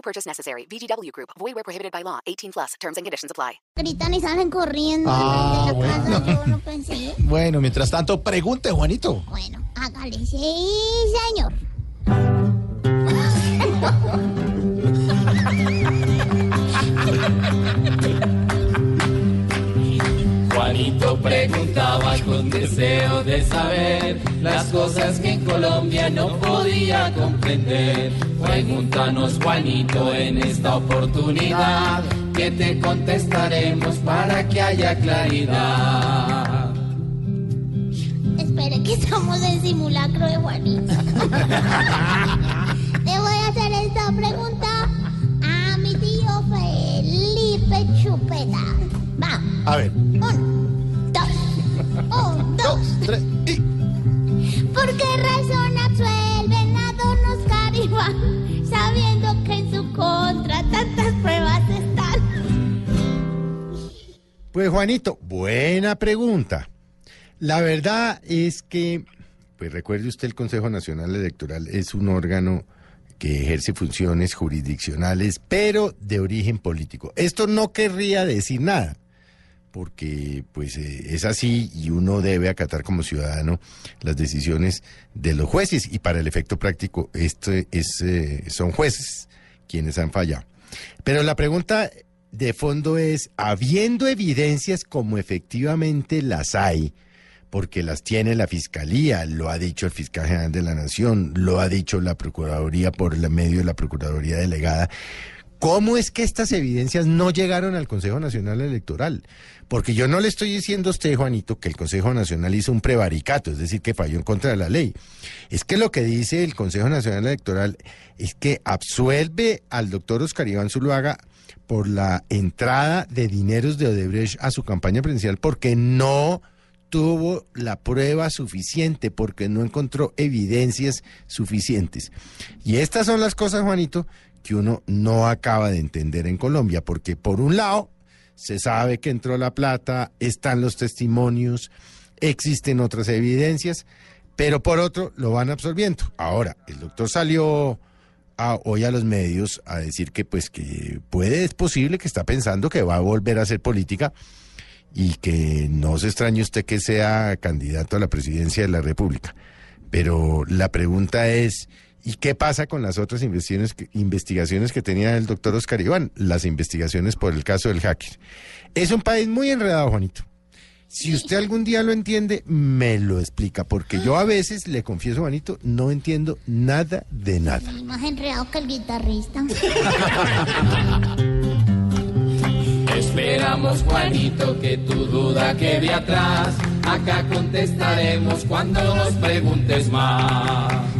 No purchase necessary. VGW Group. Void where prohibited by law. 18 plus. Terms and conditions apply. Gritan y salen corriendo Ah, de la bueno. casa. Yo no pensé. Bueno, mientras tanto, pregunte, Juanito. Bueno, hágale. Sí, señor. preguntaba con deseo de saber las cosas que en Colombia no podía comprender. Pregúntanos, Juanito, en esta oportunidad, que te contestaremos para que haya claridad. Espere que estamos en simulacro de Juanito. Le voy a hacer esta pregunta a mi tío Felipe Chupeta. Va. A ver, Un. Tres y... ¿Por qué razón absuelven a don Oscar Iván sabiendo que en su contra tantas pruebas están? Pues Juanito, buena pregunta. La verdad es que, pues recuerde usted, el Consejo Nacional Electoral es un órgano que ejerce funciones jurisdiccionales, pero de origen político. Esto no querría decir nada, porque pues eh, es así y uno debe acatar como ciudadano las decisiones de los jueces y para el efecto práctico esto es eh, son jueces quienes han fallado. Pero la pregunta de fondo es, habiendo evidencias como efectivamente las hay, porque las tiene la Fiscalía, lo ha dicho el Fiscal General de la Nación, lo ha dicho la Procuraduría por el medio de la Procuraduría Delegada, ¿Cómo es que estas evidencias no llegaron al Consejo Nacional Electoral? Porque yo no le estoy diciendo a usted, Juanito, que el Consejo Nacional hizo un prevaricato, es decir, que falló en contra de la ley. Es que lo que dice el Consejo Nacional Electoral es que absuelve al doctor Oscar Iván Zuluaga por la entrada de dineros de Odebrecht a su campaña presidencial porque no tuvo la prueba suficiente, porque no encontró evidencias suficientes. Y estas son las cosas, Juanito, que uno no acaba de entender en Colombia, porque por un lado se sabe que entró la plata, están los testimonios, existen otras evidencias, pero por otro lo van absorbiendo. Ahora, el doctor salió a- hoy a los medios a decir que pues que puede, es posible que está pensando que va a volver a hacer política y que no se extrañe usted que sea candidato a la presidencia de la República. Pero la pregunta es, ¿y qué pasa con las otras investigaciones que, investigaciones que tenía el doctor Oscar Iván? Las investigaciones por el caso del hacker. Es un país muy enredado, Juanito. Si usted algún día lo entiende, me lo explica, porque yo a veces, le confieso, Juanito, no entiendo nada de nada. Más enredado que el guitarrista. Esperamos, Juanito, que tu duda quede atrás. Acá contestaremos cuando nos preguntes más.